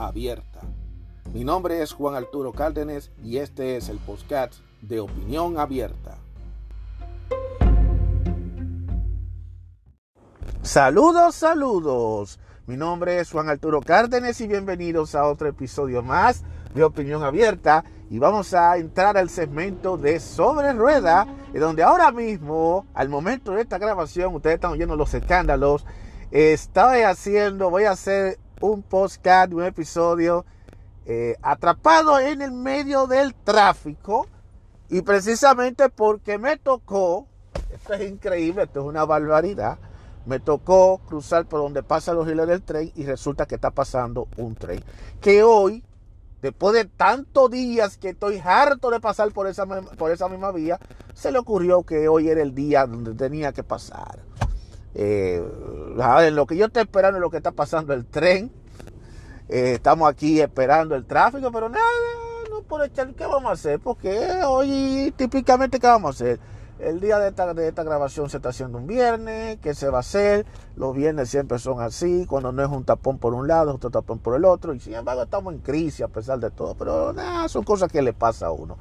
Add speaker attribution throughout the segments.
Speaker 1: abierta. Mi nombre es Juan Arturo Cárdenas y este es el podcast de Opinión Abierta. Saludos, saludos. Mi nombre es Juan Arturo Cárdenas y bienvenidos a otro episodio más de Opinión Abierta. Y vamos a entrar al segmento de Sobre Rueda, donde ahora mismo, al momento de esta grabación, ustedes están oyendo los escándalos. Estoy haciendo, voy a hacer un podcast, un episodio eh, atrapado en el medio del tráfico. Y precisamente porque me tocó, esto es increíble, esto es una barbaridad, me tocó cruzar por donde pasan los hilos del tren y resulta que está pasando un tren. Que hoy, después de tantos días que estoy harto de pasar por esa, por esa misma vía, se le ocurrió que hoy era el día donde tenía que pasar. Eh, lo que yo estoy esperando es lo que está pasando el tren. Eh, estamos aquí esperando el tráfico, pero nada, no puedo echar. ¿Qué vamos a hacer? Porque hoy típicamente, ¿qué vamos a hacer? El día de esta, de esta grabación se está haciendo un viernes. ¿Qué se va a hacer? Los viernes siempre son así. Cuando no es un tapón por un lado, es otro tapón por el otro. Y sin embargo, estamos en crisis a pesar de todo. Pero nada, son cosas que le pasa a uno.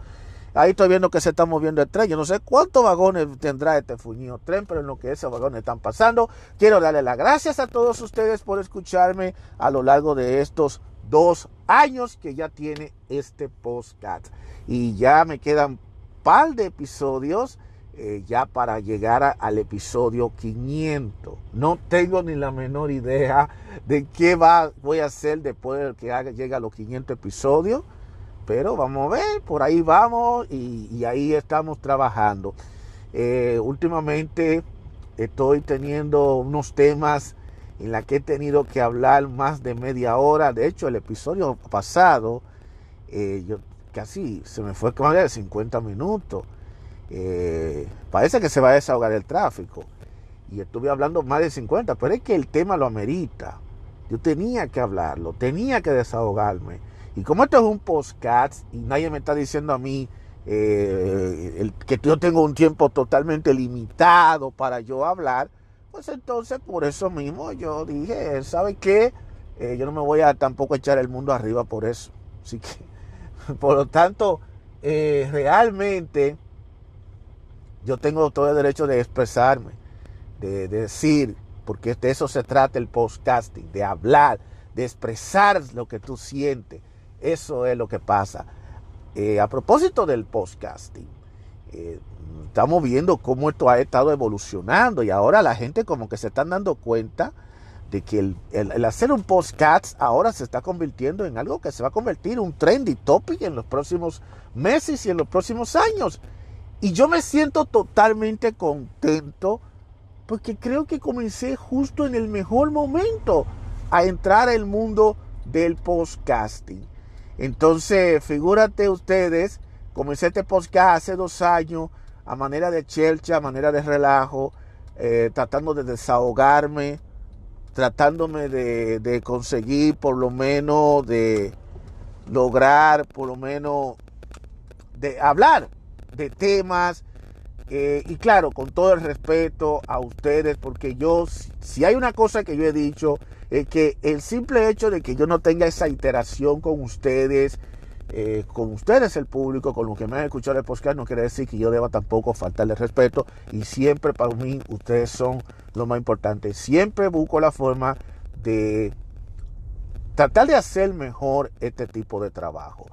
Speaker 1: Ahí estoy viendo que se está moviendo el tren. Yo no sé cuántos vagones tendrá este fuñido tren, pero en lo que esos vagones están pasando, quiero darle las gracias a todos ustedes por escucharme a lo largo de estos dos años que ya tiene este postcat. Y ya me quedan par de episodios eh, ya para llegar al episodio 500. No tengo ni la menor idea de qué va, voy a hacer después de que haga, llegue a los 500 episodios. Pero vamos a ver, por ahí vamos y, ahí estamos trabajando. Eh, últimamente estoy teniendo unos temas en la que he tenido que hablar más de media hora. De hecho, el episodio pasado, eh, yo casi se me fue más de 50 minutos. Eh, parece que se va a desahogar el tráfico. Y estuve hablando más de 50, pero es que el tema lo amerita. Yo tenía que hablarlo, tenía que desahogarme. Y como esto es un podcast y nadie me está diciendo a mí eh, que yo tengo un tiempo totalmente limitado para yo hablar, pues entonces por eso mismo yo dije, ¿sabe qué? Eh, yo no me voy a tampoco echar el mundo arriba por eso. Así que, por lo tanto, realmente yo tengo todo el derecho de expresarme, de, decir, porque de eso se trata el podcasting, de hablar, de expresar lo que tú sientes. Eso es lo que pasa. Eh, a propósito del podcasting, eh, estamos viendo cómo esto ha estado evolucionando y ahora la gente como que se están dando cuenta de que el, el, hacer un podcast ahora se está convirtiendo en algo que se va a convertir en un trendy topic en los próximos meses y en los próximos años. Y yo me siento totalmente contento porque creo que comencé justo en el mejor momento a entrar al mundo del podcasting. Entonces, figúrate ustedes, comencé este podcast hace dos años a manera de chelcha, a manera de relajo, eh, tratando de desahogarme, tratándome de, conseguir por lo menos de lograr por lo menos de hablar de temas. Eh, y claro, con todo el respeto a ustedes, porque yo, si hay una cosa que yo he dicho, es que el simple hecho de que yo no tenga esa interacción con ustedes, eh, con ustedes el público, con los que me han escuchado el podcast, no quiere decir que yo deba tampoco faltarle respeto. Y siempre para mí ustedes son lo más importante. Siempre busco la forma de tratar de hacer mejor este tipo de trabajo.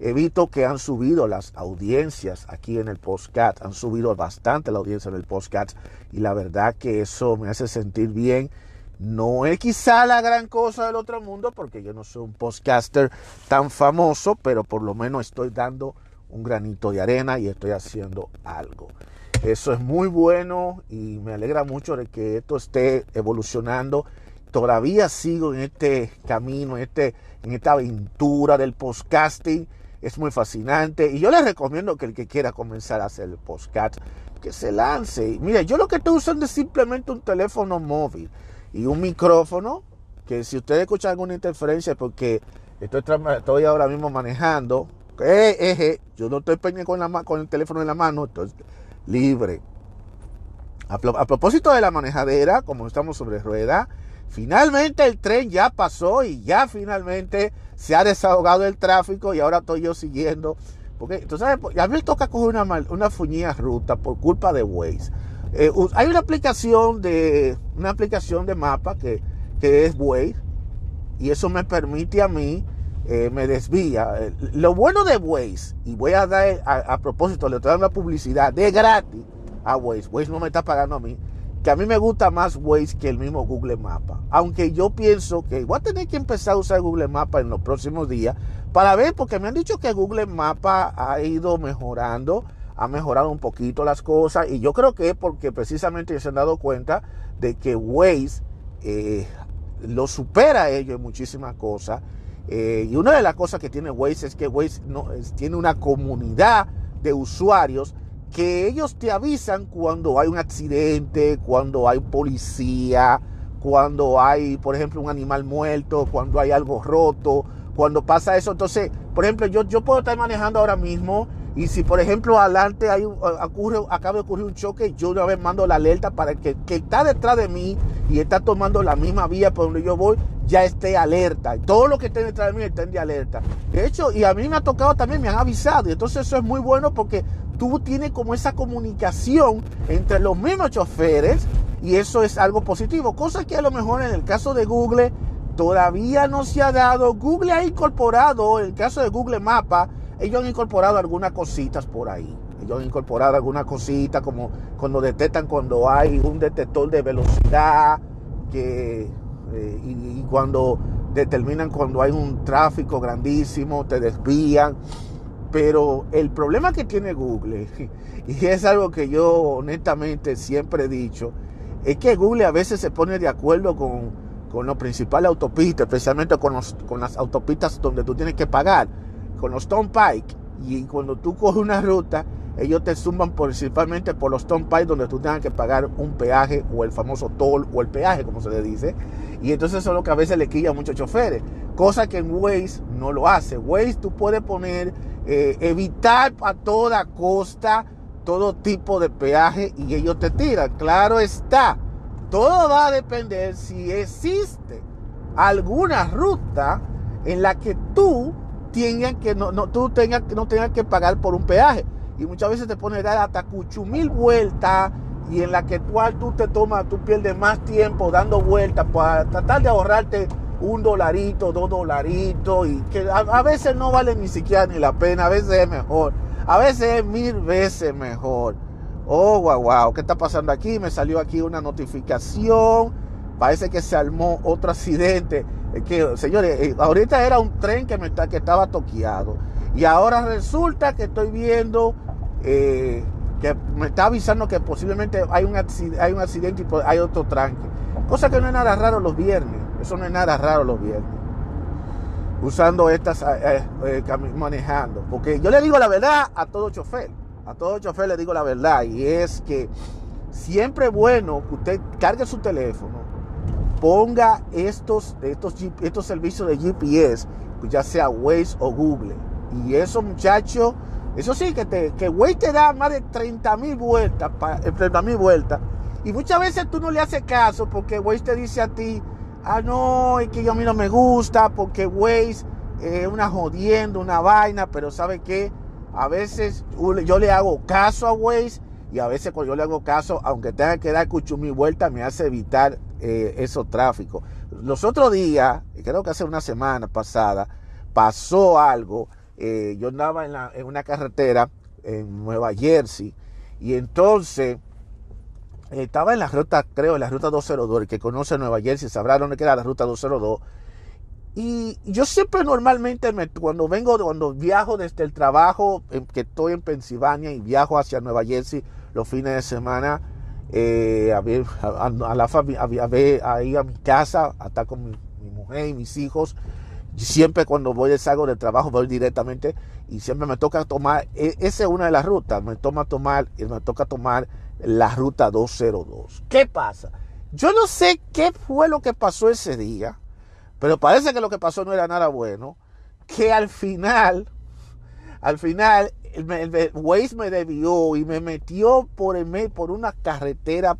Speaker 1: He visto que han subido las audiencias aquí en el podcast, han subido bastante la audiencia en el podcast y la verdad que eso me hace sentir bien. No es quizá la gran cosa del otro mundo porque yo no soy un podcaster tan famoso, pero por lo menos estoy dando un granito de arena y estoy haciendo algo. Eso es muy bueno y me alegra mucho de que esto esté evolucionando todavía sigo en este camino, en, este, en esta aventura del podcasting. Es muy fascinante y yo les recomiendo que el que quiera comenzar a hacer el podcast, que se lance. Mire, yo lo que estoy usando es simplemente un teléfono móvil y un micrófono, que si ustedes escuchan alguna interferencia porque estoy, estoy ahora mismo manejando, eh, eh, eh, yo no estoy pendiente con, con el teléfono en la mano, estoy libre. A, propósito de la manejadera, como estamos sobre rueda, Finalmente el tren ya pasó y ya finalmente se ha desahogado el tráfico y ahora estoy yo siguiendo. Porque, tú sabes, a mí me toca coger una, una fuñida ruta por culpa de Waze. Eh, hay una aplicación de una aplicación de mapa que, que es Waze y eso me permite a mí, eh, me desvía. Eh, lo bueno de Waze, y voy a dar a, propósito, le estoy dando una publicidad de gratis a Waze. Waze no me está pagando a mí que a mí me gusta más Waze que el mismo Google Mapa. Aunque yo pienso que voy a tener que empezar a usar Google Mapa en los próximos días para ver, porque me han dicho que Google Mapa ha ido mejorando, ha mejorado un poquito las cosas y yo creo que porque precisamente se han dado cuenta de que Waze eh, lo supera ellos en muchísimas cosas. Eh, y una de las cosas que tiene Waze es que Waze tiene una comunidad de usuarios que ellos te avisan cuando hay un accidente, cuando hay policía, cuando hay, por ejemplo, un animal muerto, cuando hay algo roto, cuando pasa eso. Entonces, por ejemplo, yo, yo puedo estar manejando ahora mismo y si, por ejemplo, adelante hay, ocurre, acaba de ocurrir un choque, yo una vez mando la alerta para que que está detrás de mí y está tomando la misma vía por donde yo voy, ya esté alerta. Todo lo que esté detrás de mí estén de alerta. De hecho, y a mí me ha tocado también, me han avisado. Y entonces eso es muy bueno porque tú tienes como esa comunicación entre los mismos choferes y eso es algo positivo. Cosa que a lo mejor en el caso de Google todavía no se ha dado. Google ha incorporado, en el caso de Google Mapa, ellos han incorporado algunas cositas por ahí. Ellos han incorporado algunas cositas como cuando detectan cuando hay un detector de velocidad que, eh, y, cuando determinan cuando hay un tráfico grandísimo, te desvían. Pero el problema que tiene Google, y es algo que yo honestamente siempre he dicho, es que Google a veces se pone de acuerdo con, con los principales autopistas, especialmente con, con las autopistas donde tú tienes que pagar, con los Pike. Y cuando tú coges una ruta, ellos te suman principalmente por los Pike donde tú tengas que pagar un peaje o el famoso toll o el peaje, como se le dice. Y entonces eso es lo que a veces le quilla a muchos choferes, cosa que en Waze no lo hace. Waze tú puedes poner eh, evitar a toda costa todo tipo de peaje y ellos te tiran. Claro está, todo va a depender si existe alguna ruta en la que tú tengas que no, no tú tengas, no tengas que pagar por un peaje. Y muchas veces te pone a dar hasta cuchu mil vueltas y en la que tú, tú te tomas, tú pierdes más tiempo dando vueltas para tratar de ahorrarte un dolarito, dos dolaritos, y que a, veces no vale ni siquiera ni la pena, a veces es mejor, a veces es mil veces mejor. Oh, wow, wow, ¿qué está pasando aquí? Me salió aquí una notificación, parece que se armó otro accidente. Que, señores, eh, ahorita era un tren que, me que estaba toqueado, y ahora resulta que estoy viendo eh, que me está avisando que posiblemente hay un, hay un accidente y hay otro tranque. Cosa que no es nada raro los viernes. Eso no es nada raro los viernes. Usando estas, eh, eh, manejando. Porque yo le digo la verdad a todo chofer. A todo chofer le digo la verdad. Y es que siempre es bueno que usted cargue su teléfono, ponga estos, estos, estos servicios de GPS, ya sea Waze o Google. Y eso, muchachos, eso sí, que, te, que Waze te da más de 30 mil vueltas, 30 mil vueltas. Y muchas veces tú no le haces caso porque Waze te dice a ti, ah, no, es que yo a mí no me gusta porque Waze es una jodiendo, una vaina, pero ¿sabe qué? A veces yo le hago caso a Waze y a veces cuando yo le hago caso, aunque tenga que dar cuchumi vuelta, me hace evitar eh, esos tráficos. Los otros días, creo que hace una semana pasada, pasó algo. Eh, yo andaba en, en una carretera en Nueva Jersey y entonces estaba en la ruta, creo, en la ruta 202, el que conoce Nueva Jersey sabrá dónde queda la ruta 202. Y yo siempre normalmente cuando vengo, cuando viajo desde el trabajo, que estoy en Pensilvania y viajo hacia Nueva Jersey los fines de semana, eh, a, ver, a, la familia, a, a mi casa, a estar con mi, mujer y mis hijos. Siempre cuando voy salgo del trabajo voy directamente y siempre me toca tomar, e, esa es una de las rutas, me, toma tomar, me toca tomar la ruta 202. ¿Qué pasa? Yo no sé qué fue lo que pasó ese día, pero parece que lo que pasó no era nada bueno, que al final, al final el, Waze me debió y me metió por, el, por una carretera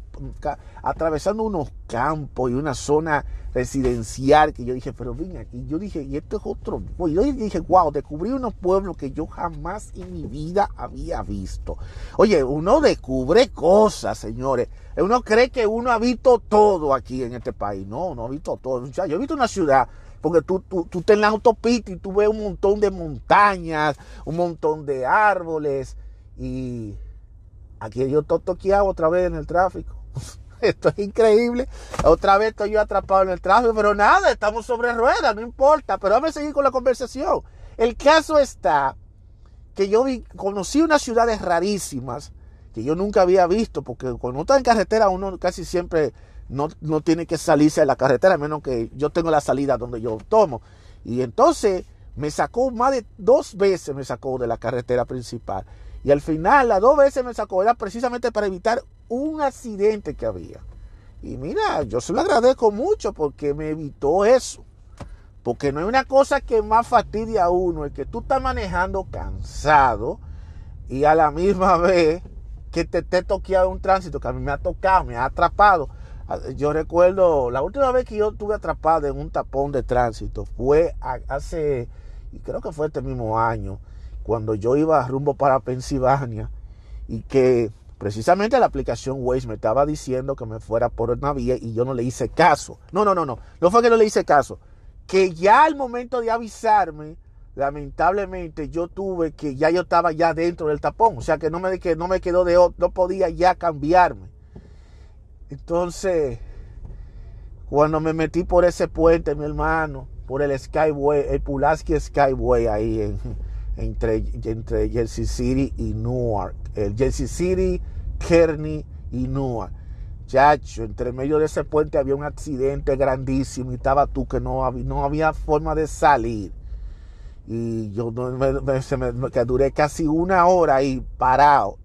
Speaker 1: atravesando unos campos y una zona residencial que yo dije, pero ven aquí, yo dije, y esto es otro, yo dije, wow, descubrí unos pueblos que yo jamás en mi vida había visto. Oye, uno descubre cosas, señores. Uno cree que uno ha visto todo aquí en este país. No, no ha visto todo. yo he visto una ciudad porque tú, tú, tú estás en la autopista y tú ves un montón de montañas, un montón de árboles. Y aquí yo estoy toqueado otra vez en el tráfico. Esto es increíble. Otra vez estoy yo atrapado en el tráfico, pero nada, estamos sobre ruedas, no importa. Pero vamos a seguir con la conversación. El caso está que yo conocí unas ciudades rarísimas que yo nunca había visto, porque cuando uno está en carretera uno casi siempre no, tiene que salirse de la carretera, a menos que yo tengo la salida donde yo tomo. Y entonces me sacó más de dos veces, me sacó de la carretera principal. Y al final, las dos veces me sacó, era precisamente para evitar un accidente que había. Y mira, yo se lo agradezco mucho porque me evitó eso. Porque no hay una cosa que más fastidia a uno, es que tú estás manejando cansado y a la misma vez que te esté toqueado un tránsito, que a mí me ha tocado, me ha atrapado. Ah, yo recuerdo, la última vez que yo estuve atrapado en un tapón de tránsito fue hace, creo que fue este mismo año, cuando yo iba rumbo para Pensilvania y que precisamente la aplicación Waze me estaba diciendo que me fuera por una vía y yo no le hice caso. No, no, no, no, no fue que no le hice caso, que ya al momento de avisarme, lamentablemente yo tuve que ya yo estaba ya dentro del tapón, o sea que no me, que no me quedó de no podía ya cambiarme. Entonces, cuando me metí por ese puente, mi hermano, por el Skyway, el Pulaski Skyway ahí entre, entre Jersey City y Newark, el Jersey City, Kearney y Newark. Chacho, entre medio de ese puente había un accidente grandísimo y estaba tú que no había, no había forma de salir. Y yo me, me, que duré casi una hora ahí parado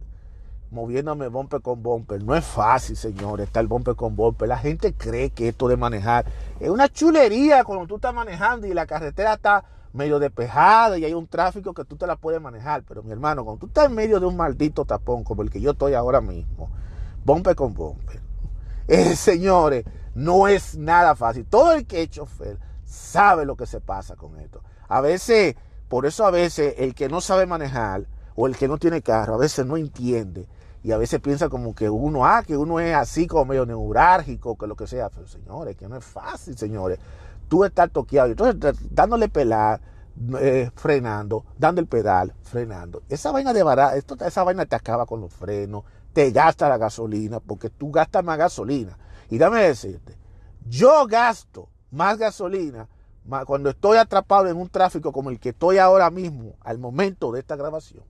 Speaker 1: moviéndome bumper con bumper. No es fácil, señores, estar bumper con bumper. La gente cree que esto de manejar es una chulería cuando tú estás manejando y la carretera está medio despejada y hay un tráfico que tú te la puedes manejar. Pero mi hermano, cuando tú estás en medio de un maldito tapón como el que yo estoy ahora mismo, bumper con bumper, eh, señores, no es nada fácil. Todo el que es chofer sabe lo que se pasa con esto. A veces, por eso a veces el que no sabe manejar o el que no tiene carro, a veces no entiende y a veces piensa como que uno, ah, que uno es así como medio neurálgico, que lo que sea. Pero señores, que no es fácil, señores. Tú estás toqueado, entonces dándole pelar, eh, frenando, dando el pedal, frenando. Esa vaina de barato, esto, esa vaina te acaba con los frenos, te gasta la gasolina, porque tú gastas más gasolina. Y dame decirte, yo gasto más gasolina cuando estoy atrapado en un tráfico como el que estoy ahora mismo, al momento de esta grabación,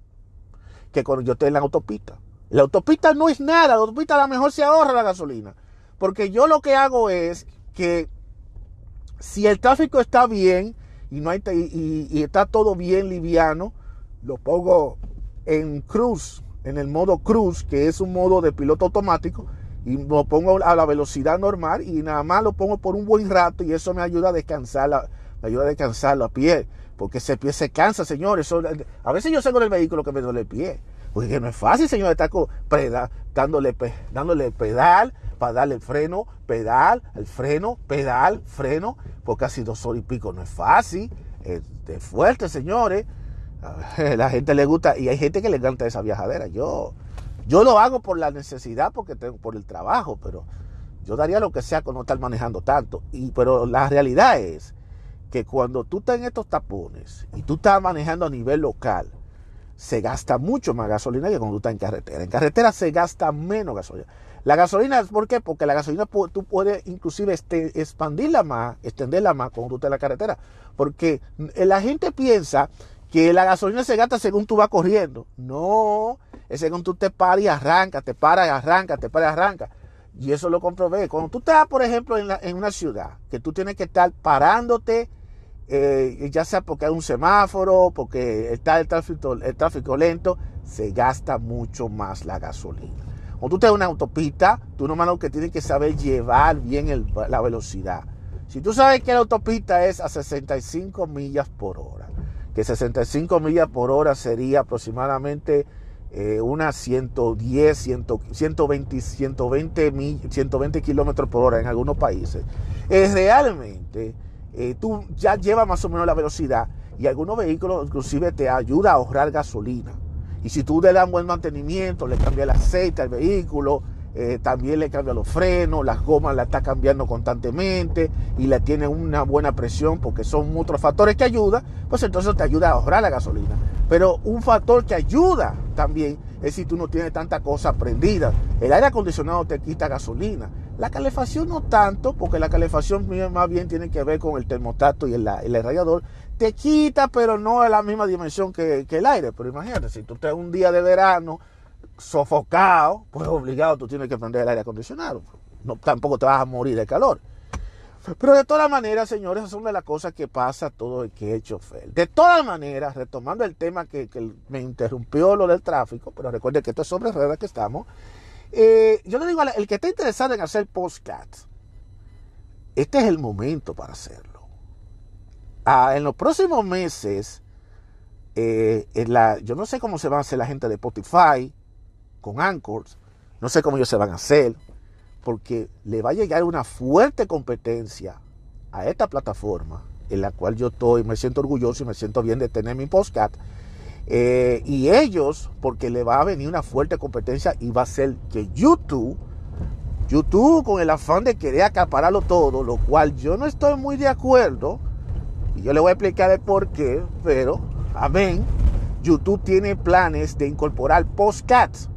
Speaker 1: que cuando yo estoy en la autopista. La autopista no es nada, la autopista a lo mejor se ahorra la gasolina. Porque yo lo que hago es que si el tráfico está bien y, no hay, y, está todo bien liviano, lo pongo en cruz, en el modo cruz, que es un modo de piloto automático, y lo pongo a la velocidad normal y nada más lo pongo por un buen rato y eso me ayuda a descansar, me ayuda a descansar la piel, porque ese pie se cansa, señores. a veces yo salgo del vehículo que me duele el pie. Porque no es fácil, señor, estar dándole, dándole pedal para darle el freno, pedal, el freno, pedal, freno, por casi dos horas y pico. No es fácil, es, fuerte, señores. A la gente le gusta, y hay gente que le encanta esa viajadera. Yo, yo lo hago por la necesidad, porque tengo por el trabajo, pero yo daría lo que sea con no estar manejando tanto. Y, pero la realidad es que cuando tú estás en estos tapones y tú estás manejando a nivel local, se gasta mucho más gasolina que estás en carretera. En carretera se gasta menos gasolina. La gasolina, ¿por qué? Porque la gasolina tú puedes inclusive este, expandirla más, extenderla más tú estás en la carretera. Porque la gente piensa que la gasolina se gasta según tú vas corriendo. No, ese cuando tú te paras y arranca, te paras y arranca, te paras y arranca. Y eso lo comprobé. Cuando tú estás, por ejemplo, en, en una ciudad, que tú tienes que estar parándote, eh, ya sea porque hay un semáforo, porque está el tráfico, el tráfico lento, se gasta mucho más la gasolina. Cuando tú en una autopista, tú nomás que tienes que saber llevar bien la velocidad. Si tú sabes que la autopista es a 65 millas por hora, que 65 millas por hora sería aproximadamente eh, unas 110, 120, 120, 120 kilómetros por hora en algunos países, es realmente eh, tú ya llevas más o menos la velocidad y algunos vehículos inclusive te ayuda a ahorrar gasolina. Y si tú le das buen mantenimiento, le cambias el aceite al vehículo, eh, también le cambia los frenos, las gomas la está cambiando constantemente y le tiene una buena presión porque son otros factores que ayudan, pues entonces te ayuda a ahorrar la gasolina. Pero un factor que ayuda también es si tú no tienes tanta cosa prendida. El aire acondicionado te quita gasolina. La calefacción no tanto, porque la calefacción más bien tiene que ver con el termostato y el, el. Te quita, pero no es la misma dimensión que, que el aire. Pero imagínate, si tú estás un día de verano sofocado, pues obligado tú tienes que prender el aire acondicionado. No, tampoco te vas a morir de calor. Pero de todas maneras, señores, es una de las cosas que pasa todo el que he hecho chofer. De todas maneras, retomando el tema que, me interrumpió lo del tráfico, pero recuerden que esto es sobre ruedas que estamos. Eh, yo le digo el que está interesado en hacer postcats, este es el momento para hacerlo. Ah, en los próximos meses, eh, yo no sé cómo se va a hacer la gente de Spotify, con Anchors. No sé cómo ellos se van a hacer, porque le va a llegar una fuerte competencia a esta plataforma en la cual yo estoy, me siento orgulloso y me siento bien de tener mi podcast. Eh, y ellos, porque le va a venir una fuerte competencia y va a ser que YouTube, YouTube con el afán de querer acapararlo todo, lo cual yo no estoy muy de acuerdo, y yo le voy a explicar el por qué, pero, amén, YouTube tiene planes de incorporar postcats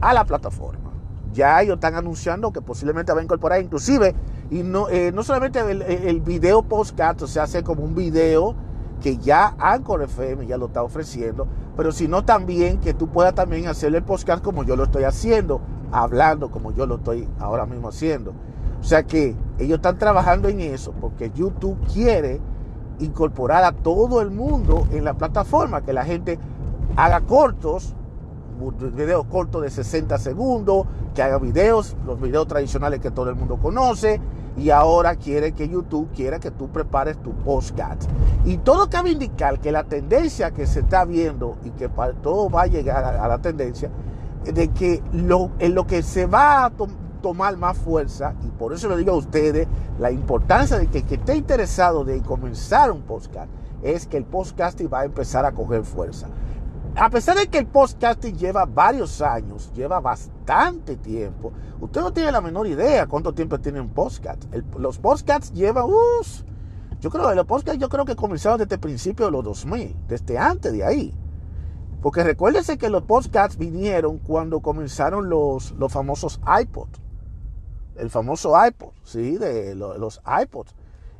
Speaker 1: a la plataforma. Ya ellos están anunciando que posiblemente va a incorporar inclusive, y no, eh, no solamente el, video podcast, o sea, hace como un video que ya Anchor FM ya lo está ofreciendo, pero sino también que tú puedas también hacer el podcast como yo lo estoy haciendo, hablando como yo lo estoy ahora mismo haciendo. O sea que ellos están trabajando en eso porque YouTube quiere incorporar a todo el mundo en la plataforma, que la gente haga cortos videos cortos de 60 segundos, que haga videos, los videos tradicionales que todo el mundo conoce, y ahora quiere que YouTube quiera que tú prepares tu podcast. Y todo cabe indicar que la tendencia que se está viendo y que todo va a llegar a, la tendencia de que lo, en lo que se va a tomar más fuerza, y por eso le digo a ustedes la importancia de que, que esté interesado de comenzar un podcast, es que el podcasting va a empezar a coger fuerza a pesar de que el podcasting lleva varios años, lleva bastante tiempo, usted no tiene la menor idea cuánto tiempo tiene un podcast. los podcasts llevan, yo creo los podcasts yo creo que comenzaron desde el principio de los 2000, desde antes de ahí. Porque recuérdese que los podcasts vinieron cuando comenzaron los, los famosos iPods. El famoso iPod, ¿sí? De los, iPods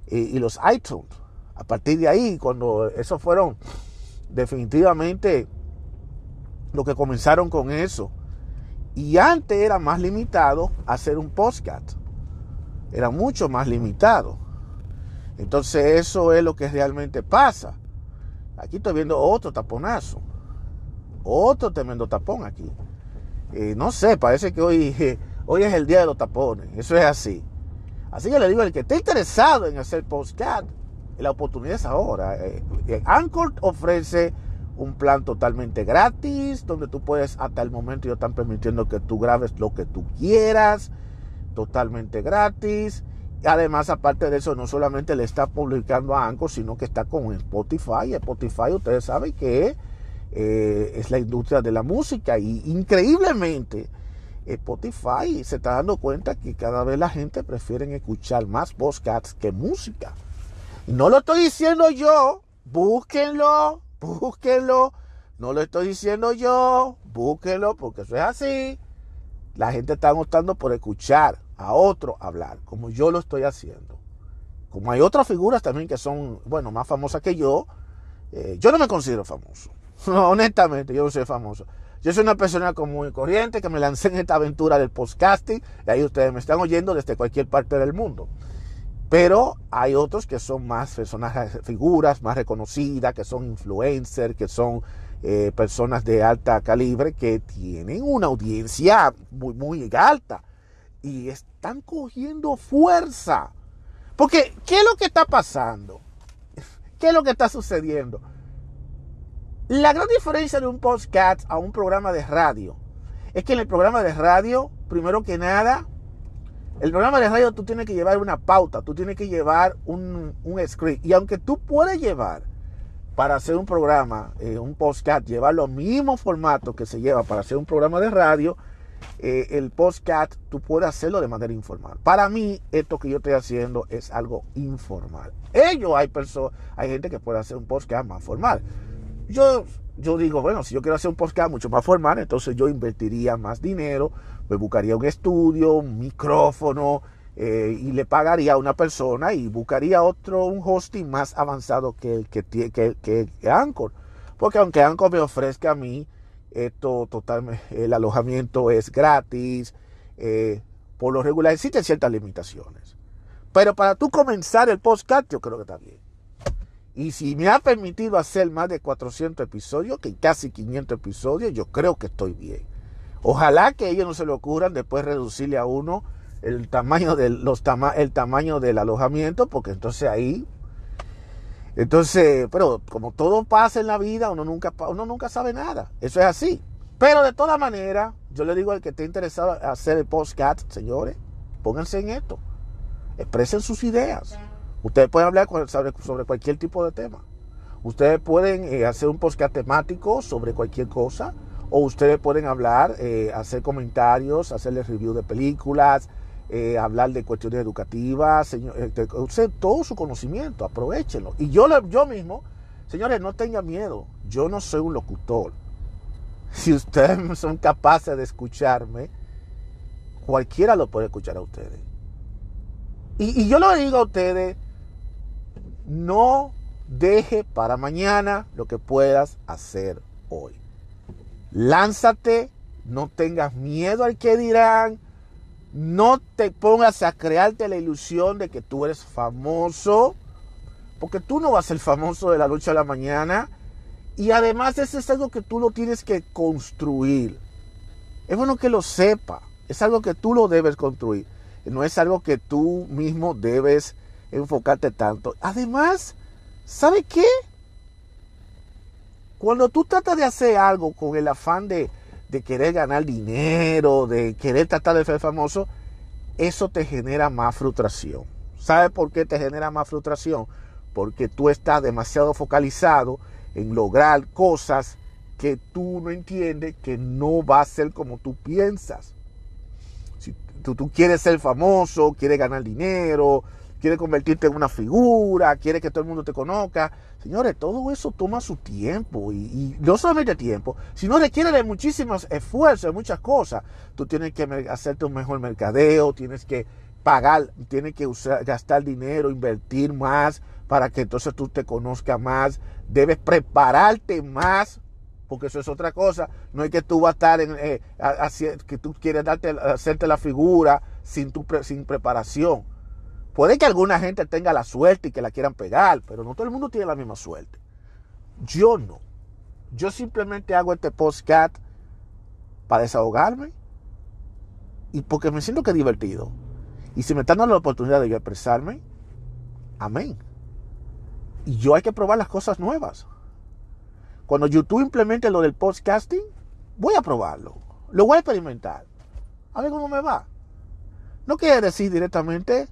Speaker 1: y, y los iTunes. A partir de ahí, cuando esos fueron definitivamente lo que comenzaron con eso. Y antes era más limitado hacer un podcast. Era mucho más limitado. Entonces eso es lo que realmente pasa. Aquí estoy viendo otro taponazo. Otro tremendo tapón aquí. Eh, no sé, parece que hoy, hoy es el día de los tapones. Eso es así. Así que le digo, el que esté interesado en hacer podcast, la oportunidad es ahora. Eh, eh, Anchor ofrece un plan totalmente gratis, donde tú puedes, hasta el momento ellos están permitiendo que tú grabes lo que tú quieras, totalmente gratis. Además, aparte de eso, no solamente le está publicando a Anchor, sino que está con Spotify. Spotify, ustedes saben que eh, es la industria de la música y increíblemente Spotify se está dando cuenta que cada vez la gente prefiere escuchar más podcasts que música. no lo estoy diciendo yo, búsquenlo, búsquenlo. No lo estoy diciendo yo, búsquenlo porque eso es así. La gente está optando por escuchar a otro hablar, como yo lo estoy haciendo. Como hay otras figuras también que son, bueno, más famosas que yo, eh, yo no me considero famoso. honestamente, yo no soy famoso. Yo soy una persona común y corriente que me lancé en esta aventura del podcasting y ahí ustedes me están oyendo desde cualquier parte del mundo. Pero hay otros que son más personajes, figuras más reconocidas, que son influencers, que son eh, personas de alta calibre, que tienen una audiencia muy, muy alta y están cogiendo fuerza. Porque, ¿qué es lo que está pasando? ¿Qué es lo que está sucediendo? La gran diferencia de un podcast a un programa de radio es que en el programa de radio, primero que nada, el programa de radio tú tienes que llevar una pauta, tú tienes que llevar un, script. Y aunque tú puedes llevar para hacer un programa, eh, un podcast, llevar los mismos formatos que se lleva para hacer un programa de radio, eh, el podcast tú puedes hacerlo de manera informal. Para mí, esto que yo estoy haciendo es algo informal. Ellos hay personas, hay gente que puede hacer un podcast más formal. Yo, yo digo, bueno, si yo quiero hacer un podcast mucho más formal, entonces yo invertiría más dinero, me buscaría un estudio, un micrófono, eh, y le pagaría a una persona y buscaría otro, un hosting más avanzado que el que, que, que, Anchor. Porque aunque Anchor me ofrezca a mí esto totalmente, el alojamiento es gratis, eh, por lo regular existen ciertas limitaciones. Pero para tú comenzar el podcast, yo creo que está bien. Y si me ha permitido hacer más de 400 episodios, que casi 500 episodios, yo creo que estoy bien. Ojalá que ellos no se le ocurran después reducirle a uno el tamaño del, los el tamaño del alojamiento, porque entonces ahí, entonces, pero como todo pasa en la vida, uno nunca, uno nunca sabe nada. Eso es así. Pero de todas maneras, yo le digo al que esté interesado en hacer el podcast, señores, pónganse en esto. Expresen sus ideas. Ustedes pueden hablar sobre, sobre cualquier tipo de tema. Ustedes pueden eh, hacer un podcast temático sobre cualquier cosa o ustedes pueden hablar, eh, hacer comentarios, hacerles review de películas, eh, hablar de cuestiones educativas, señor, eh, todo su conocimiento, aprovechenlo. Y yo, yo mismo, señores, no tengan miedo, yo no soy un locutor. Si ustedes son capaces de escucharme, cualquiera lo puede escuchar a ustedes. Y, y yo lo digo a ustedes, no deje para mañana lo que puedas hacer hoy. Lánzate, no tengas miedo al que dirán, no te pongas a crearte la ilusión de que tú eres famoso, porque tú no vas a ser famoso de la noche a la mañana. Y además eso es algo que tú lo tienes que construir. Es bueno que lo sepa. Es algo que tú lo debes construir. No es algo que tú mismo debes enfocarte tanto. Además, ¿sabe qué? Cuando tú tratas de hacer algo con el afán de, querer ganar dinero, de querer tratar de ser famoso, eso te genera más frustración. ¿Sabes por qué te genera más frustración? Porque tú estás demasiado focalizado en lograr cosas que tú no entiendes que no va a ser como tú piensas. Si tú, tú quieres ser famoso, quieres ganar dinero, quiere convertirte en una figura, quiere que todo el mundo te conozca. Señores, todo eso toma su tiempo y, no solamente tiempo, sino requiere de muchísimos esfuerzos, de muchas cosas. Tú tienes que hacerte un mejor mercadeo, tienes que pagar, tienes que gastar dinero, invertir más para que entonces tú te conozcas más. Debes prepararte más porque eso es otra cosa. No es que tú vas a estar en, eh, que tú quieres darte, hacerte la figura sin, tu, sin preparación. Puede que alguna gente tenga la suerte y que la quieran pegar, pero no todo el mundo tiene la misma suerte. Yo no. Yo simplemente hago este postcat para desahogarme y porque me siento que es divertido. Y si me están dando la oportunidad de expresarme, amén. Y yo hay que probar las cosas nuevas. Cuando YouTube implemente lo del podcasting, voy a probarlo. Lo voy a experimentar. A ver cómo me va. No quiere decir directamente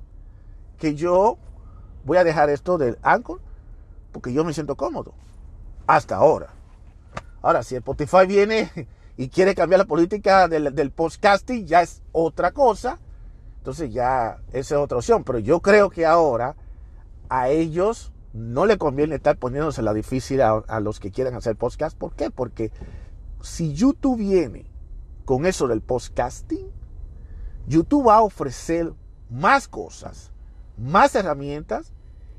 Speaker 1: que yo voy a dejar esto del Anchor porque yo me siento cómodo. Hasta ahora. Ahora, si Spotify viene y quiere cambiar la política del, podcasting, ya es otra cosa. Entonces ya esa es otra opción. Pero yo creo que ahora a ellos no le conviene estar poniéndose la difícil a, a los que quieren hacer podcast. ¿Por qué? Porque si YouTube viene con eso del podcasting, YouTube va a ofrecer más cosas más herramientas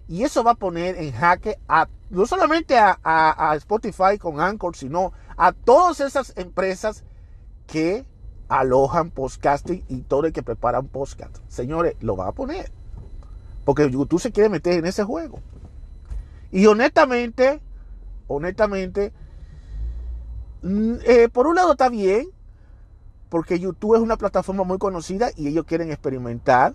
Speaker 1: Y eso va a poner en jaque a, no solamente a, a Spotify con Anchor, sino a todas esas empresas que alojan podcasting y todo el que prepara un podcast. Señores, lo va a poner. Porque YouTube se quiere meter en ese juego. Y honestamente, honestamente, mm, eh, por un lado está bien, porque YouTube es una plataforma muy conocida y ellos quieren experimentar.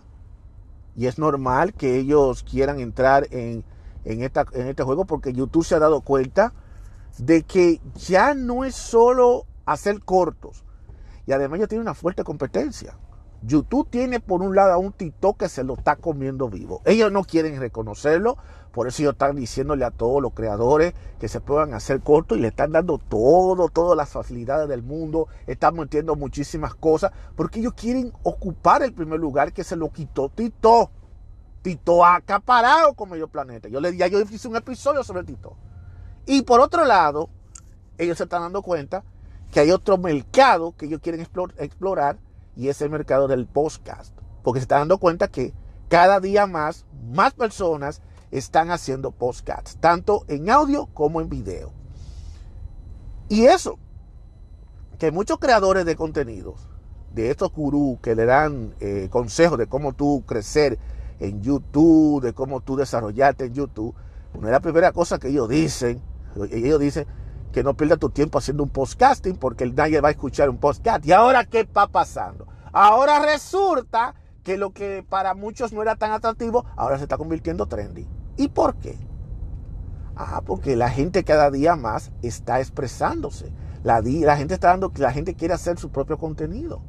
Speaker 1: Y es normal que ellos quieran entrar en, esta, en este juego porque YouTube se ha dado cuenta de que ya no es solo hacer cortos. Y además ya tiene una fuerte competencia. YouTube tiene por un lado a un TikTok que se lo está comiendo vivo. Ellos no quieren reconocerlo, por eso ellos están diciéndole a todos los creadores que se puedan hacer cortos y le están dando todo, todas las facilidades del mundo, están metiendo muchísimas cosas, porque ellos quieren ocupar el primer lugar que se lo quitó TikTok. TikTok ha acaparado con Medio Planeta. Yo le ya yo hice un episodio sobre TikTok. Y por otro lado, ellos se están dando cuenta que hay otro mercado que ellos quieren explorar y es el mercado del podcast. Porque se están dando cuenta que cada día más, más personas están haciendo podcasts, tanto en audio como en video. Y eso, que muchos creadores de contenidos, de estos gurús que le dan eh, consejos de cómo tú crecer en YouTube, de cómo tú desarrollarte en YouTube, una de las primeras cosas que ellos dicen, ellos dicen que no pierdas tu tiempo haciendo un podcasting porque nadie va a escuchar un podcast. ¿Y ahora qué está pasando? Ahora resulta que lo que para muchos no era tan atractivo, ahora se está convirtiendo trendy. ¿Y por qué? Ah, porque la gente cada día más está expresándose. La, la gente está dando, la gente quiere hacer su propio contenido.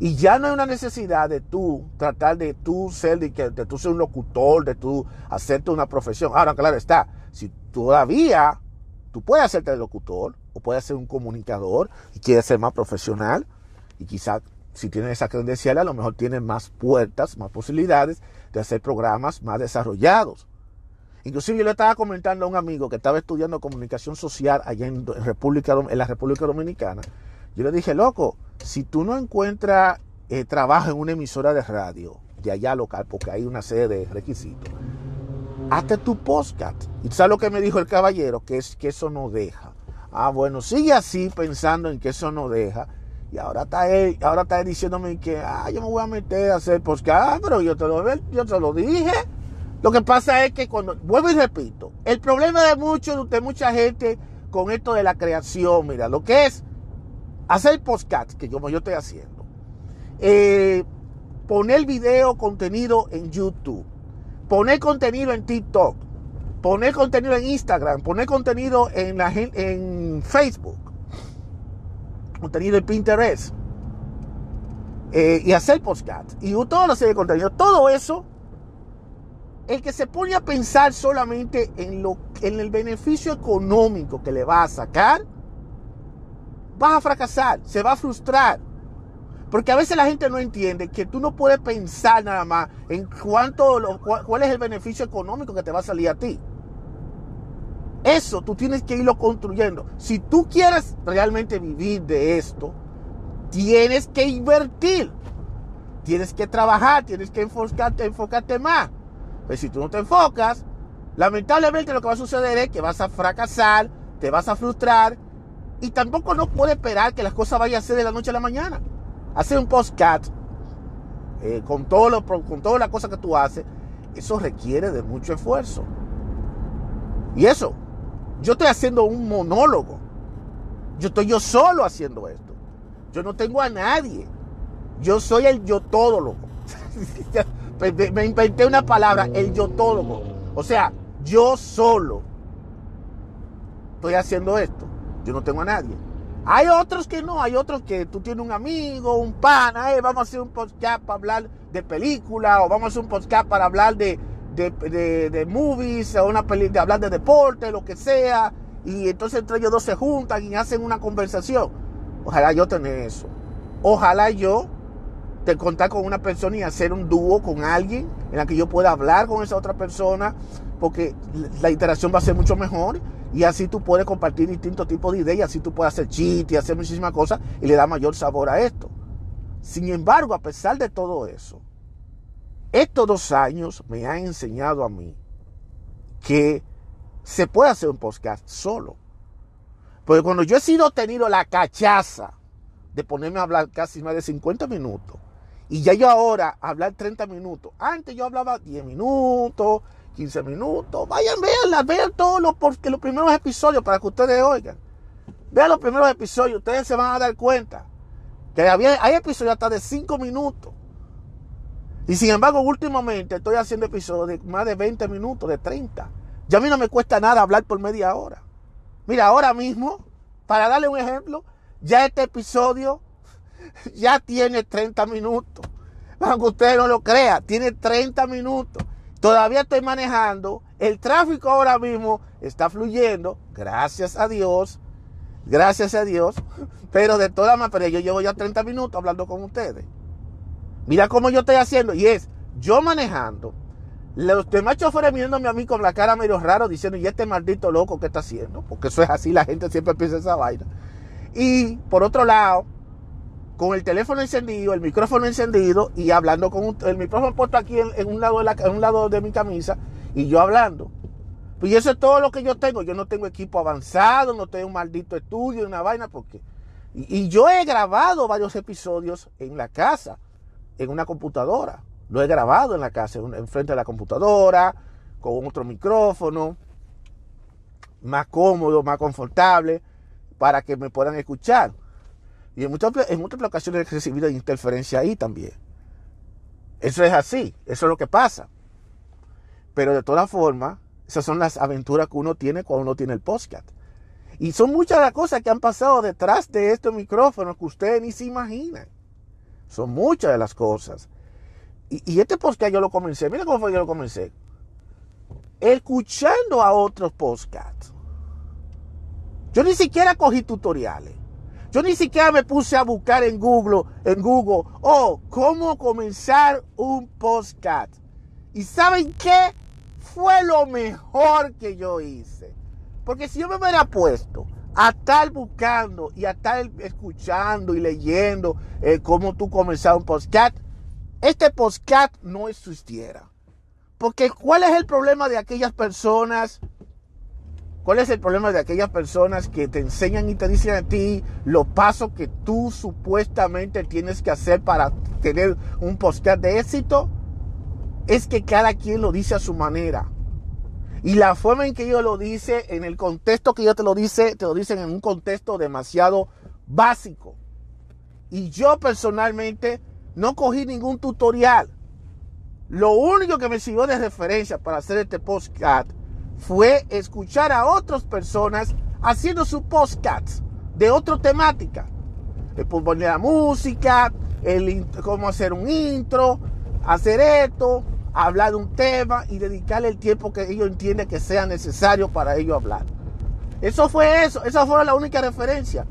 Speaker 1: Y ya no hay una necesidad de tú tratar de tú ser, de, que, de tú ser un locutor, de tú hacerte una profesión. Ahora, claro está, si todavía tú puedes hacerte el locutor o puedes ser un comunicador y quieres ser más profesional y quizás si tienes esa credencial a lo mejor tienes más puertas, más posibilidades de hacer programas más desarrollados. Inclusive yo le estaba comentando a un amigo que estaba estudiando comunicación social allá en, República, en la República Dominicana. Yo le dije, loco, si tú no encuentras eh, trabajo en una emisora de radio de allá local, porque hay una serie de requisitos, hazte tu podcast. ¿Y sabes lo que me dijo el caballero? Que es que eso no deja. Ah, bueno, sigue así pensando en que eso no deja. Y ahora está él, ahora está diciéndome que ah, yo me voy a meter a hacer podcast. Ah, pero yo te lo, yo te lo dije. Lo que pasa es que cuando, vuelvo y repito, el problema de muchos, de mucha gente con esto de la creación, mira, lo que es hacer podcast, que como yo estoy haciendo, eh, poner video, contenido en YouTube, poner contenido en TikTok, poner contenido en Instagram, poner contenido en, la, en Facebook, contenido en Pinterest, eh, y hacer podcast, y toda una serie de contenido, todo eso el que se pone a pensar solamente en, lo, en el beneficio económico que le va a sacar, va a fracasar, se va a frustrar. Porque a veces la gente no entiende que tú no puedes pensar nada más en cuánto, cuál es el beneficio económico que te va a salir a ti. Eso tú tienes que irlo construyendo. Si tú quieres realmente vivir de esto, tienes que invertir. Tienes que trabajar, tienes que enfocarte, enfocarte más. Pues si tú no te enfocas, lamentablemente lo que va a suceder es que vas a fracasar, te vas a frustrar y tampoco no puedes esperar que las cosas vayan a ser de la noche a la mañana. Hacer un postcat eh, con, todo lo, con todas las cosas que tú haces, eso requiere de mucho esfuerzo. Y eso, yo estoy haciendo un monólogo. Yo estoy yo solo haciendo esto. Yo no tengo a nadie. Yo soy el yo todo loco. me inventé una palabra, el yo todo. O sea, yo solo estoy haciendo esto. Yo no tengo a nadie. Hay otros que no, hay otros que tú tienes un amigo, un pana, eh, vamos a hacer un podcast para hablar de película, o vamos a hacer un podcast para hablar de, de, movies, o una peli, de hablar de deporte, lo que sea. Y entonces entre ellos dos se juntan y hacen una conversación. Ojalá yo tener eso. Ojalá yo de contar con una persona y hacer un dúo con alguien en la que yo pueda hablar con esa otra persona, porque la interacción va a ser mucho mejor y así tú puedes compartir distintos tipos de ideas, así tú puedes hacer chistes, hacer muchísimas cosas y le da mayor sabor a esto. Sin embargo, a pesar de todo eso, estos dos años me han enseñado a mí que se puede hacer un podcast solo. Porque cuando yo he sido tenido la cachaza de ponerme a hablar casi más de 50 minutos, y ya yo ahora hablar 30 minutos, antes yo hablaba 10 minutos, 15 minutos, vayan, vean, vean todos los, los primeros episodios para que ustedes oigan. Vean los primeros episodios, ustedes se van a dar cuenta que había, hay episodios hasta de 5 minutos. Y sin embargo, últimamente estoy haciendo episodios de más de 20 minutos, de 30. Ya a mí no me cuesta nada hablar por media hora. Mira, ahora mismo, para darle un ejemplo, ya este episodio ya tiene 30 minutos. Aunque usted no lo crea, tiene 30 minutos. Todavía estoy manejando. El tráfico ahora mismo está fluyendo. Gracias a Dios. Gracias a Dios. Pero de todas maneras, yo llevo ya 30 minutos hablando con ustedes. Mira cómo yo estoy haciendo. Y es yo manejando. Los demás choferes mirándome a mí con la cara medio raro diciendo, ¿y este maldito loco qué está haciendo? Porque eso es así, la gente siempre piensa esa vaina. Y por otro lado, con el teléfono encendido, el micrófono encendido y hablando con el micrófono puesto aquí en, un lado de la, en un lado de mi camisa y yo hablando. Pues eso es todo lo que yo tengo. Yo no tengo equipo avanzado, no tengo un maldito estudio, una vaina, porque... y yo he grabado varios episodios en la casa en una computadora. Lo he grabado en la casa, enfrente de la computadora, con otro micrófono, más cómodo, más confortable, para que me puedan escuchar. Y en muchas, en muchas ocasiones he recibido interferencia ahí también. Eso es así, eso es lo que pasa. Pero de todas formas, esas son las aventuras que uno tiene cuando uno tiene el podcast. Y son muchas las cosas que han pasado detrás de estos micrófonos que ustedes ni se imaginan. Son muchas de las cosas. Y, este podcast yo lo comencé. Mira cómo fue que yo lo comencé. Escuchando a otros podcasts. Yo ni siquiera cogí tutoriales. Yo ni siquiera me puse a buscar en Google, en Google, oh, cómo comenzar un podcast. ¿Y saben qué? Fue lo mejor que yo hice. Porque si yo me hubiera puesto a estar buscando y a estar escuchando y leyendo eh, cómo tú comenzar un podcast, este podcast no existiera. Porque ¿cuál es el problema de aquellas personas? ¿Cuál es el problema de aquellas personas que te enseñan y te dicen a ti los pasos que tú supuestamente tienes que hacer para tener un podcast de éxito? Es que cada quien lo dice a su manera. Y la forma en que ellos lo dice, en el contexto que ellos te lo dice, te lo dicen en un contexto demasiado básico. Y yo personalmente no cogí ningún tutorial. Lo único que me sirvió de referencia para hacer este podcast fue escuchar a otras personas haciendo sus podcasts de otra temática. El poner la música, el, cómo hacer un intro, hacer esto, hablar de un tema y dedicarle el tiempo que ellos entienden que sea necesario para ellos hablar. Eso fue eso, esa fue la única referencia.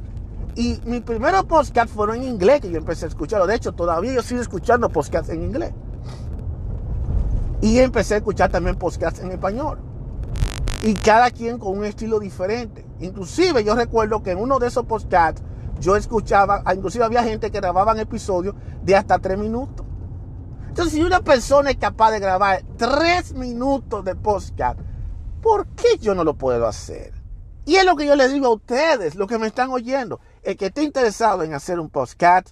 Speaker 1: Y mi primeros podcast fueron en inglés que yo empecé a escucharlo. De hecho, todavía yo sigo escuchando podcasts en inglés. Y empecé a escuchar también podcasts en español. Y cada quien con un estilo diferente. Inclusive yo recuerdo que en uno de esos podcasts yo escuchaba, inclusive había gente que grababan episodios de hasta tres minutos. Entonces, si una persona es capaz de grabar tres minutos de podcast, ¿por qué yo no lo puedo hacer? Y es lo que yo les digo a ustedes, los que me están oyendo. El que esté interesado en hacer un podcast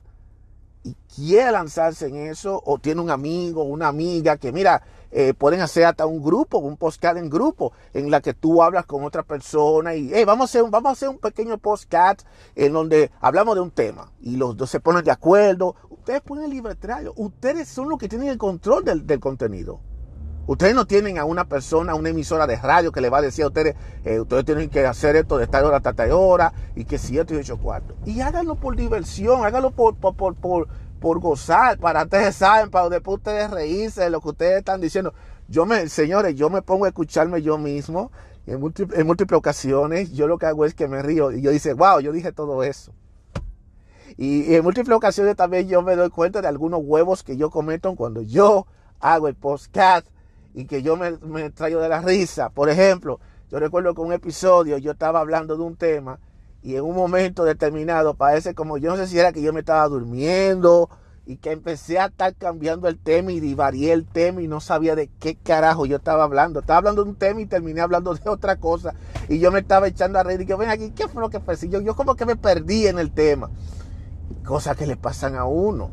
Speaker 1: y quiere lanzarse en eso, o tiene un amigo, una amiga que, mira, eh, pueden hacer hasta un grupo, un podcast en grupo, en la que tú hablas con otra persona y a un, vamos a hacer un pequeño podcast en donde hablamos de un tema y los dos se ponen de acuerdo. Ustedes ponen libre ustedes son los que tienen el control del, contenido. Ustedes no tienen a una persona, una emisora de radio que le va a decir a ustedes, eh, ustedes tienen que hacer esto de esta hora hasta esta hora y que siete y ocho cuartos. Y háganlo por diversión, háganlo por, por, por, por por gozar, para ustedes saben, para después ustedes reírse de lo que ustedes están diciendo. Yo me, señores, yo me pongo a escucharme yo mismo en, múltiples, ocasiones. Yo lo que hago es que me río y yo dice, wow, yo dije todo eso. Y, en múltiples ocasiones también yo me doy cuenta de algunos huevos que yo cometo cuando yo hago el podcast y que yo me, me traigo de la risa. Por ejemplo, yo recuerdo que un episodio yo estaba hablando de un tema y en un momento determinado parece como yo no sé si era que yo me estaba durmiendo y que empecé a estar cambiando el tema y divarié el tema y no sabía de qué carajo yo estaba hablando. Estaba hablando de un tema y terminé hablando de otra cosa. Y yo me estaba echando a reír y que ven aquí, ¿qué fue lo que pasó? Yo, yo como que me perdí en el tema. Cosas que le pasan a uno.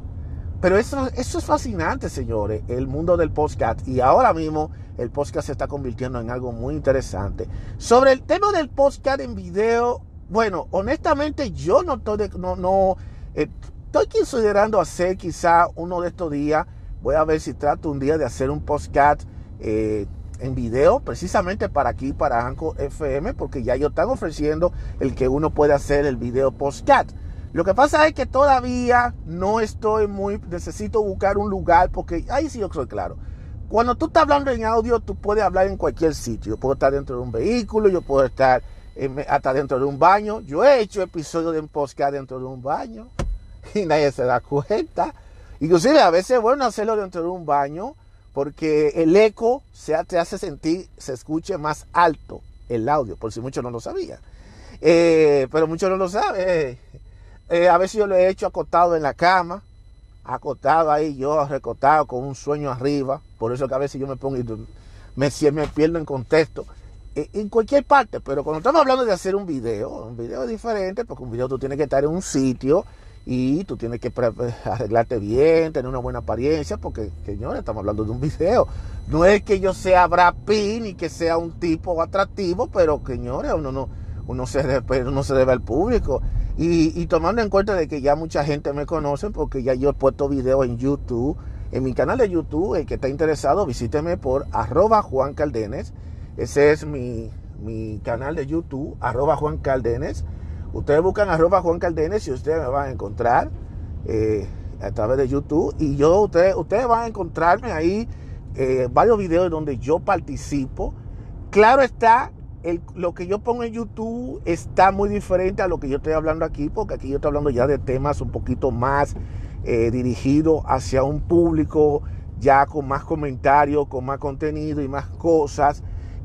Speaker 1: Pero eso, eso es fascinante, señores, el mundo del podcast. Y ahora mismo el podcast se está convirtiendo en algo muy interesante. Sobre el tema del podcast en video, bueno, honestamente yo no estoy, no, no, eh, estoy considerando hacer quizá uno de estos días. Voy a ver si trato un día de hacer un podcast eh, en video, precisamente para aquí, para Anco FM, porque ya ellos están ofreciendo el que uno puede hacer el video podcast. Lo que pasa es que todavía no estoy muy, necesito buscar un lugar, porque ahí sí yo soy claro. Cuando tú estás hablando en audio, tú puedes hablar en cualquier sitio. Yo puedo estar dentro de un vehículo, yo puedo estar hasta dentro de un baño. Yo he hecho episodios de un podcast dentro de un baño y nadie se da cuenta. Inclusive a veces es bueno hacerlo dentro de un baño porque el eco se te hace sentir, se escuche más alto el audio, por si muchos no lo sabían. Eh, pero muchos no lo saben. Eh, a veces yo lo he hecho acostado en la cama, acostado ahí, yo recostado con un sueño arriba. Por eso que a veces yo me pongo y me, me pierdo en contexto. Eh, en cualquier parte, pero cuando estamos hablando de hacer un video, un video es diferente, porque un video tú tienes que estar en un sitio y tú tienes que arreglarte bien, tener una buena apariencia, porque, señores, estamos hablando de un video. No es que yo sea Brad Pitt ni que sea un tipo atractivo, pero, señores, uno no, uno se, debe, uno se debe al público. Y, tomando en cuenta de que ya mucha gente me conoce, porque ya yo he puesto videos en YouTube, en mi canal de YouTube, el que está interesado, visíteme por arroba Juan Caldenes. Ese es mi, canal de YouTube, arroba Juan Caldenes. Ustedes buscan arroba Juan Caldenes y ustedes me van a encontrar eh, a través de YouTube. Y yo, ustedes, ustedes van a encontrarme ahí eh, varios videos donde yo participo. Claro está lo que yo pongo en YouTube está muy diferente a lo que yo estoy hablando aquí, porque aquí yo estoy hablando ya de temas un poquito más eh, dirigidos hacia un público ya con más comentarios, con más contenido y más cosas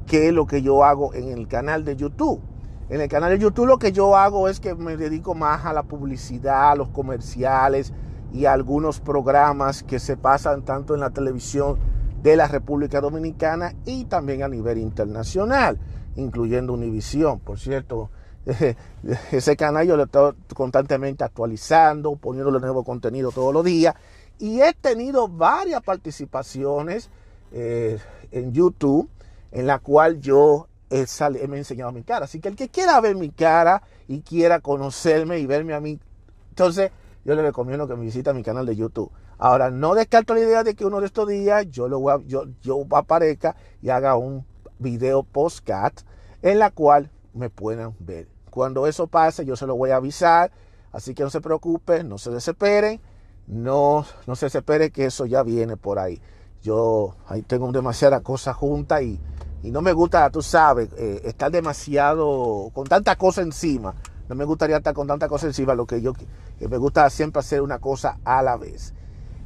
Speaker 1: que lo que yo hago en el canal de YouTube. En el canal de YouTube lo que yo hago es que me dedico más a la publicidad, a los comerciales y a algunos programas que se pasan tanto en la televisión de la República Dominicana y también a nivel internacional incluyendo Univisión. Por cierto, ese canal yo lo estoy constantemente actualizando, poniéndole nuevo contenido todos los días. Y he tenido varias participaciones eh, en YouTube en la cual yo he, me he enseñado mi cara. Así que el que quiera ver mi cara y quiera conocerme y verme a mí, entonces yo le recomiendo que me visite mi canal de YouTube. Ahora, no descarto la idea de que uno de estos días yo, lo yo, yo aparezca y haga un video postcat en la cual me puedan ver. Cuando eso pase, yo se lo voy a avisar. Así que no se preocupen, no se desesperen. No, no se desesperen que eso ya viene por ahí. Yo ahí tengo demasiadas cosas juntas y, y, no me gusta, tú sabes, eh, estar demasiado con tanta cosa encima. No me gustaría estar con tanta cosa encima. Lo que yo me gusta siempre hacer una cosa a la vez.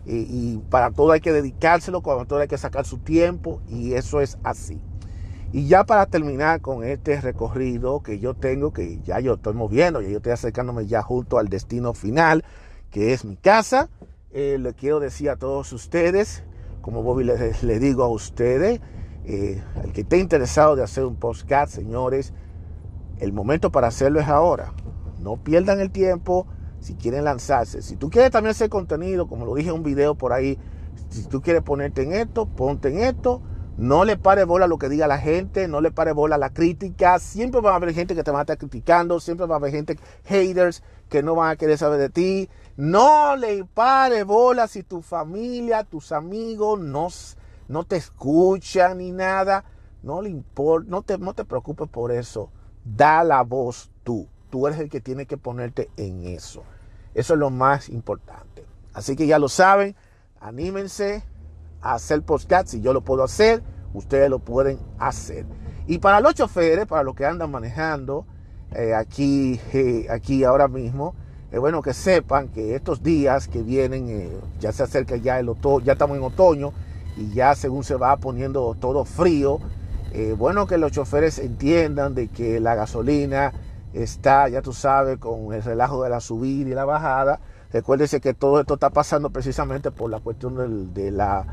Speaker 1: Y, para todo hay que dedicárselo, para todo hay que sacar su tiempo y eso es así. Y ya para terminar con este recorrido que yo tengo, que ya yo estoy moviendo, ya yo estoy acercándome ya junto al destino final, que es mi casa, eh, le quiero decir a todos ustedes, como Bobby le, digo a ustedes, eh, el que esté interesado de hacer un podcast, señores, el momento para hacerlo es ahora. No pierdan el tiempo si quieren lanzarse. Si tú quieres también hacer contenido, como lo dije en un video por ahí, si tú quieres ponerte en esto, ponte en esto no le pare bola lo que diga la gente, no le pare bola la crítica. Siempre va a haber gente que te va a estar criticando, siempre va a haber gente, haters, que no van a querer saber de ti. No le pare bola si tu familia, tus amigos no, no te escuchan ni nada. No le importa, no te, no te preocupes por eso. Da la voz tú. Tú eres el que tiene que ponerte en eso. Eso es lo más importante. Así que ya lo saben, anímense, hacer podcast, si yo lo puedo hacer, ustedes lo pueden hacer. Y para los choferes, para los que andan manejando eh, aquí, eh, aquí ahora mismo, es bueno que sepan que estos días que vienen, eh, ya se acerca ya el otoño, ya estamos en otoño y ya según se va poniendo todo frío, bueno que los choferes entiendan de que la gasolina está, ya tú sabes, con el relajo de la subida y la bajada, Recuérdese que todo esto está pasando precisamente por la cuestión de, la,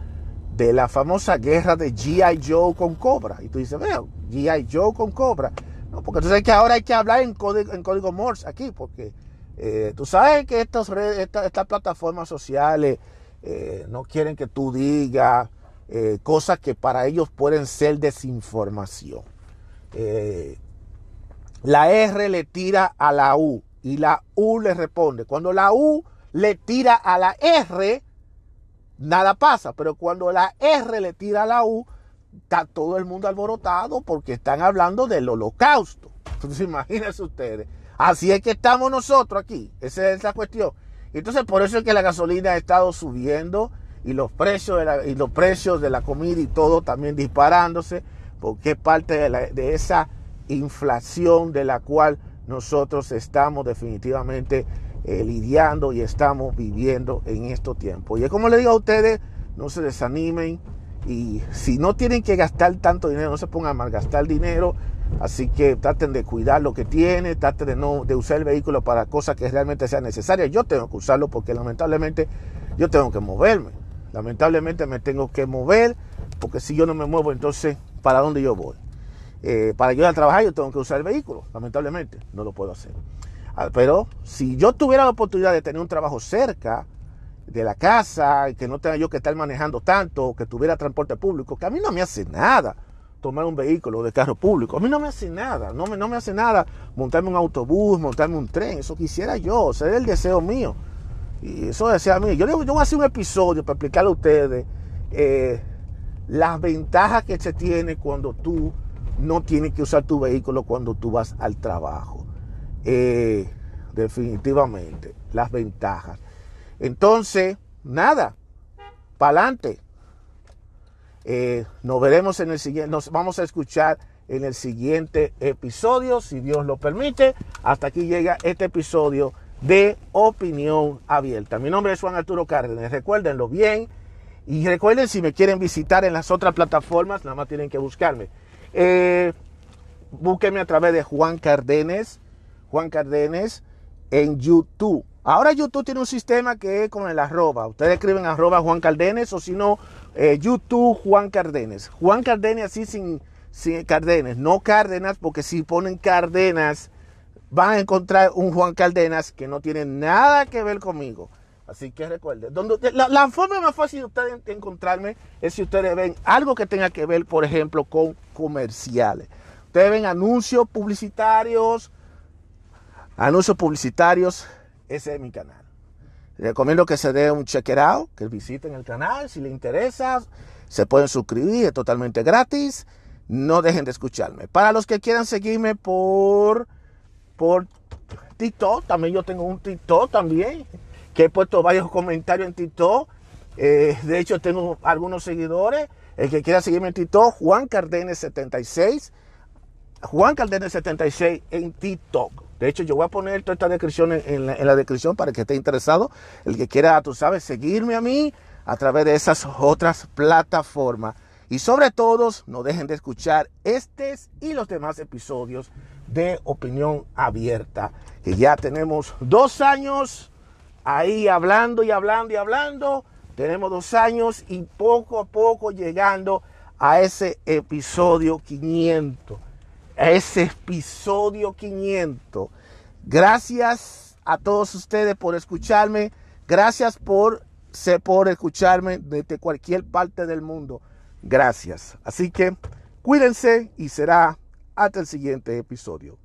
Speaker 1: de la famosa guerra de G.I. Joe con Cobra. Y tú dices, veo, G.I. Joe con Cobra. No, porque tú sabes que ahora hay que hablar en código, en código Morse aquí, porque eh, tú sabes que estas, estas plataformas sociales eh, no quieren que tú digas eh, cosas que para ellos pueden ser desinformación. la R le tira a la U y la U le responde. Cuando la U le tira a la R, nada pasa, pero cuando la R le tira a la U, está todo el mundo alborotado porque están hablando del holocausto. Entonces imagínense ustedes. Así es que estamos nosotros aquí. Esa es la cuestión. Entonces por eso es que la gasolina ha estado subiendo y los precios de la, y los precios de la comida y todo también disparándose porque es parte de, de esa inflación de la cual nosotros estamos definitivamente eh, lidiando y estamos viviendo en estos tiempos. Y es como le digo a ustedes, no se desanimen y si no tienen que gastar tanto dinero, no se pongan a malgastar dinero. Así que traten de cuidar lo que tienen, traten de no de usar el vehículo para cosas que realmente sean necesarias. Yo tengo que usarlo porque lamentablemente yo tengo que moverme. Lamentablemente me tengo que mover porque si yo no me muevo, entonces ¿para dónde yo voy? Eh, para yo ir a trabajar yo tengo que usar el vehículo, lamentablemente, no lo puedo hacer. Ah, pero si yo tuviera la oportunidad de tener un trabajo cerca de la casa, que no tenga yo que estar manejando tanto, que tuviera transporte público, que a mí no me hace nada tomar un vehículo de carro público, a mí no me hace nada, no me, no me hace nada montarme un autobús, montarme un tren, eso quisiera yo, es el deseo mío. Y eso desea mío. Yo, yo voy a hacer un episodio para explicarle a ustedes eh, las ventajas que se tiene cuando tú no tienes que usar tu vehículo cuando tú vas al trabajo. Eh, definitivamente, las ventajas. Entonces, nada, para adelante. Eh, nos veremos en el siguiente, nos vamos a escuchar en el siguiente episodio, si Dios lo permite. Hasta aquí llega este episodio de Opinión Abierta. Mi nombre es Juan Arturo Cárdenas, recuérdenlo bien. Y recuerden, si me quieren visitar en las otras plataformas, nada más tienen que buscarme. Eh, búsquenme a través de Juan Cardenes, Juan Cardenes en YouTube. Ahora YouTube tiene un sistema que es con el arroba. Ustedes escriben arroba Juan Cardenes o si no, eh, YouTube Juan Cardenes. Juan Cardenes así sin, sin Cardenes, no Cárdenas, porque si ponen Cárdenas van a encontrar un Juan Cardenas que no tiene nada que ver conmigo. Así que recuerden, donde, la, forma más fácil de ustedes encontrarme es si ustedes ven algo que tenga que ver, por ejemplo, con comerciales. Ustedes ven anuncios publicitarios, anuncios publicitarios, ese es mi canal. Les recomiendo que se dé un check out, que visiten el canal, si les interesa, se pueden suscribir, es totalmente gratis. No dejen de escucharme. Para los que quieran seguirme por, por TikTok, también yo tengo un TikTok también que he puesto varios comentarios en TikTok. Eh, de hecho, tengo algunos seguidores. El que quiera seguirme en TikTok, Juan Cardenes 76. Juan Cardenes 76 en TikTok. De hecho, yo voy a poner toda esta descripción en, la, descripción para que esté interesado. El que quiera, tú sabes, seguirme a mí a través de esas otras plataformas. Y sobre todo, no dejen de escuchar estos y los demás episodios de Opinión Abierta. Que ya tenemos dos años ahí hablando y hablando y hablando. Tenemos dos años y poco a poco llegando a ese episodio 500. Ese episodio 500. Gracias a todos ustedes por escucharme. Gracias por, por escucharme desde cualquier parte del mundo. Gracias. Así que cuídense y será hasta el siguiente episodio.